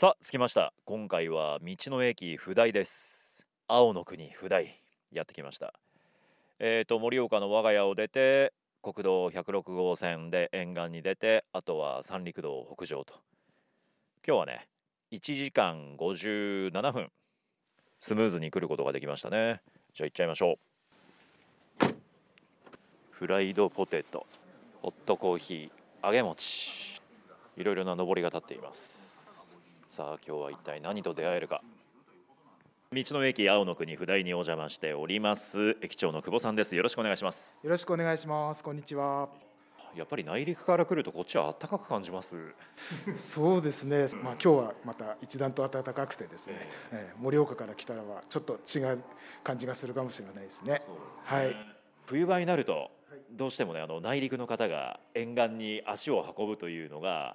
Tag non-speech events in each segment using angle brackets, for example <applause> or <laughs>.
さあ着きました。今回は道の駅不代です。青の国不代やってきました。えーと盛岡の我が家を出て国道106号線で沿岸に出てあとは三陸道北上と。今日はね1時間57分スムーズに来ることができましたね。じゃあ行っちゃいましょう。フライドポテトホットコーヒー揚げ餅。いろいろな上りが立っています。さあ今日は一体何と出会えるか道の駅青の国不代にお邪魔しております駅長の久保さんですよろしくお願いしますよろしくお願いします。こんにちは。やっぱり内陸から来るとこっちは暖かく感じますそうですね。まあ今日はまた一段と暖かくてですね、えー盛岡から来たらはちょっと違う感じがするかもしれないですね。はい。冬場になるとどうしてもねあの内陸の方が沿岸に足を運ぶというのが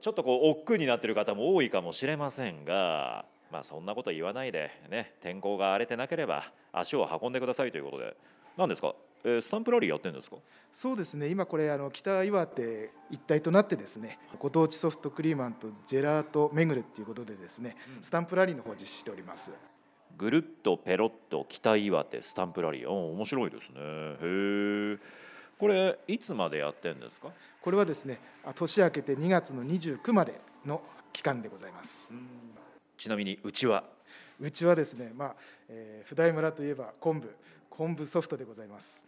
ちょっとこう億劫になっている方も多いかもしれませんがまあそんなこと言わないでね天候が荒れてなければ足を運んでくださいということで。何ですか、えースタンプラリーやってるんですか？そうですね。今これあの北岩手一体となってですね、ご当地ソフトクリーマンとジェラート巡るっていうことでですね、スタンプラリーの方を実施しております。ぐるっとペロッと北岩手スタンプラリー。お面白いですね。へえこれいつまでやってんですか？これはですね、あ年明けて2月の29までの期間でございます。ちなみにうちは？うちはですね、まあ、えー、普代村といえば昆布、昆布ソフトでございます。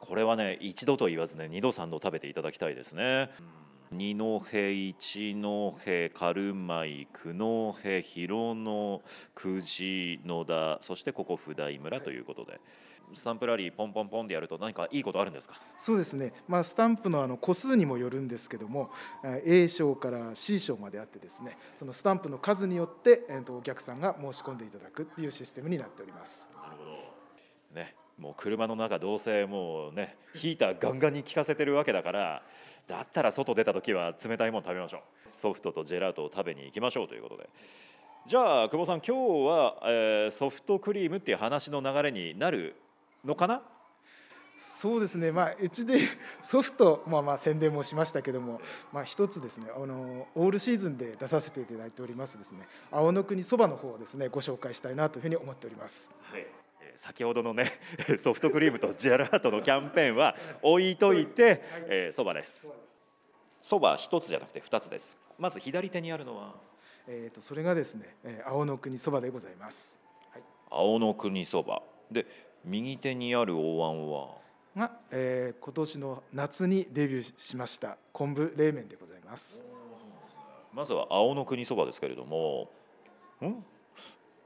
これはね一度と言わずね二度三度食べていただきたいですね二戸一戸軽米久能辺広野久慈野田そしてここ普代村ということで、スタンプラリーポンポンポンでやると何かいいことあるんですか？そうですね、まあ、スタンプのあの個数にもよるんですけどもえー A 賞から C 賞まであってですねそのスタンプの数によって、えー、とお客さんが申し込んでいただくっていうシステムになっております。ね、もう車の中どうせもうねヒーターガンガンに効かせてるわけだからだったら外出た時は冷たいもの食べましょう。ソフトとジェラートを食べに行きましょうということで。じゃあ久保さん今日は、えーソフトクリームっていう話の流れになるのかな？そうですね、まあ、うちでソフト、まあ、まあ宣伝もしましたけども、まあ、一つですねあのオールシーズンで出させていただいておりますですね青の国そばの方をですねご紹介したいなというふうに思っております。はい、えー先ほどのね <laughs> ソフトクリームとジェラートのキャンペーンは置いといてえーそば、です。そば一つじゃなくて二つです。まず左手にあるのは？えー、とそれがですねえー青の国そばでございます、はい。青の国そば。で右手にあるお椀は？が、えー今年の夏にデビューしました昆布冷麺でございます。まずは青の国そばですけれども。ん？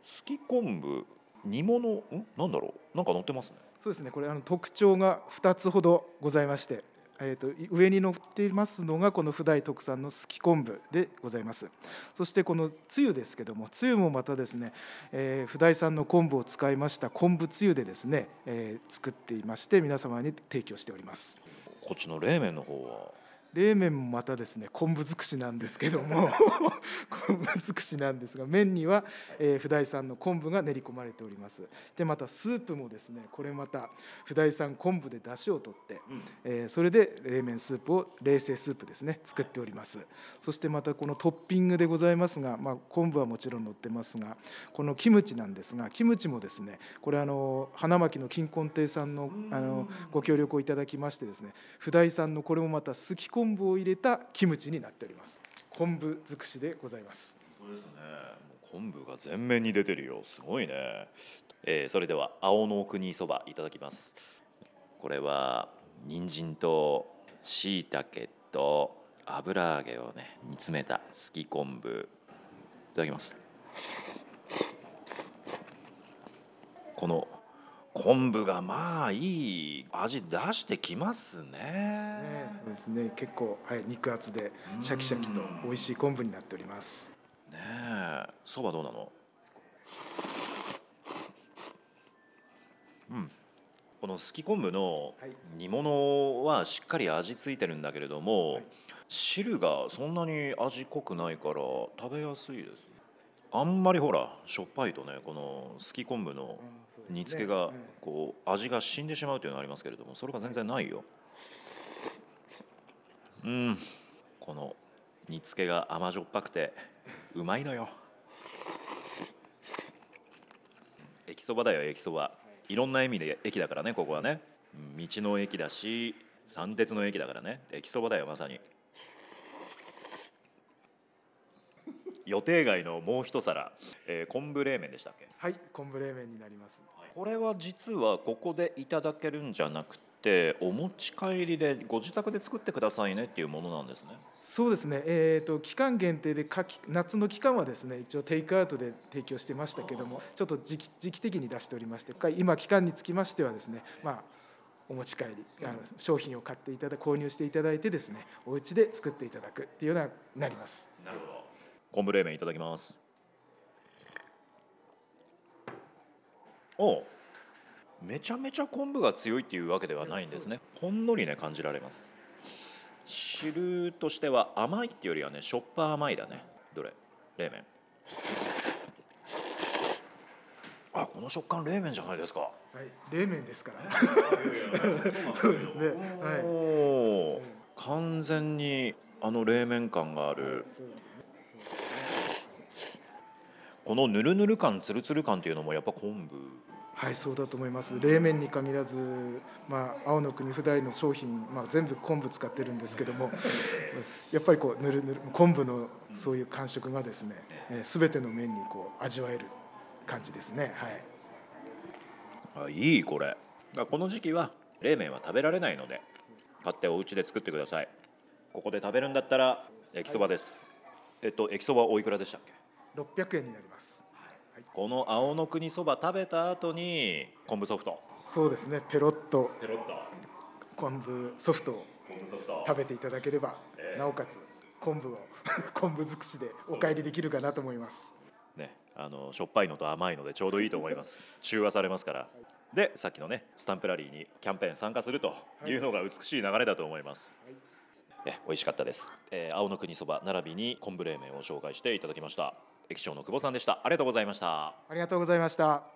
すき昆布煮物？ん？なんだろう？なんか乗ってますね。そうですね。これあの特徴が2つほどございまして、えー、とい上に乗っていますのがこの普代特産のすき昆布でございます。そしてこのつゆですけどもつゆもまたですね、えー、普代産の昆布を使いました昆布つゆでですね、えー作っていまして皆様に提供しております。こっちの冷麺の方は冷麺もまたですね昆布尽くしなんですけども <laughs> 昆布尽くしなんですが麺には、えー、普代産の昆布が練り込まれております。でまたスープもですねこれまた普代産昆布で出汁を取って、えーそれで冷麺スープを冷製スープですね作っております。そしてまたこのトッピングでございますが、まあ、昆布はもちろん乗ってますがこのキムチなんですがキムチもですねこれあの花巻の金根亭さんのあのご協力をいただきましてですね普代産のこれもまたすき昆昆布を入れたキムチになっております。昆布尽くしでございます。本当ですね。もう昆布が全面に出てるよ。すごいね、えーそれでは青の国そばいただきます。これは人参と椎茸と油揚げをね煮詰めたすき昆布。いただきます。この昆布がまあいい味出してきますね。ね、そうですね。結構、はい、肉厚でシャキシャキと美味しい昆布になっております。ねえそばどうなの？うん。このすき昆布のはい。煮物はしっかり味付いてるんだけれども、汁がそんなに味濃くないから食べやすいですあんまりほらしょっぱいとねこのすき昆布の煮付けがこう味が死んでしまうというのがありますけれどもそれが全然ないよ。うん。この煮付けが甘じょっぱくてうまいのよ。駅そばだよ駅そば。いろんな意味で駅だからねここはね。道の駅だし三鉄の駅だからね。駅そばだよまさに予定外のもう一皿、えー昆布冷麺でしたっけ？はい昆布冷麺になります。これは実はここでいただけるんじゃなくてお持ち帰りでご自宅で作ってくださいねっていうものなんですね。そうですね、えー、と期間限定で夏の期間はですね一応テイクアウトで提供してましたけどもちょっと時期時期的に出しておりまして今期間につきましてはですねまあお持ち帰りあの商品を買っていただ購入していただいてですねお家で作っていただくっていうようななります。なるほど昆布冷麺いただきます。おめちゃめちゃ昆布が強いっていうわけではないんですね。ほんのりね感じられます。汁としては甘いっていうよりはねしょっぱ甘いだね。どれ？冷麺。あこの食感冷麺じゃないですか。はい。冷麺ですから。そうですね。はい。完全にあの冷麺感がある。そうです。ねこのぬるぬる感つるつる感っていうのもやっぱ昆布はい、そうだと思います。冷麺に限らず、まあ、青の国不大の商品、まあ、全部昆布使ってるんですけども。<laughs> やっぱりこう、ぬるぬる、昆布のそういう感触がですね、す、べ、ての麺にこう味わえる感じですね。はい。あいいこれこの時期は冷麺は食べられないので買ってお家で作ってくださいここで食べるんだったら駅そばです、えっと駅そばおいくらでしたっけ？600円になります。この青の国そば食べた後に昆布ソフト。そうですね、ペロッと。ペロッと。昆布ソフトを食べていただければ、なおかつ昆布を <laughs> 昆布尽くしでお帰りできるかなと思います。ね、あのしょっぱいのと甘いのでちょうどいいと思います。中和されますから。でさっきのねスタンプラリーにキャンペーン参加するというのが美しい流れだと思います、え美味しかったです、えー青の国そば並びに昆布冷麺を紹介していただきました。駅長の久保さんでした。ありがとうございました。ありがとうございました。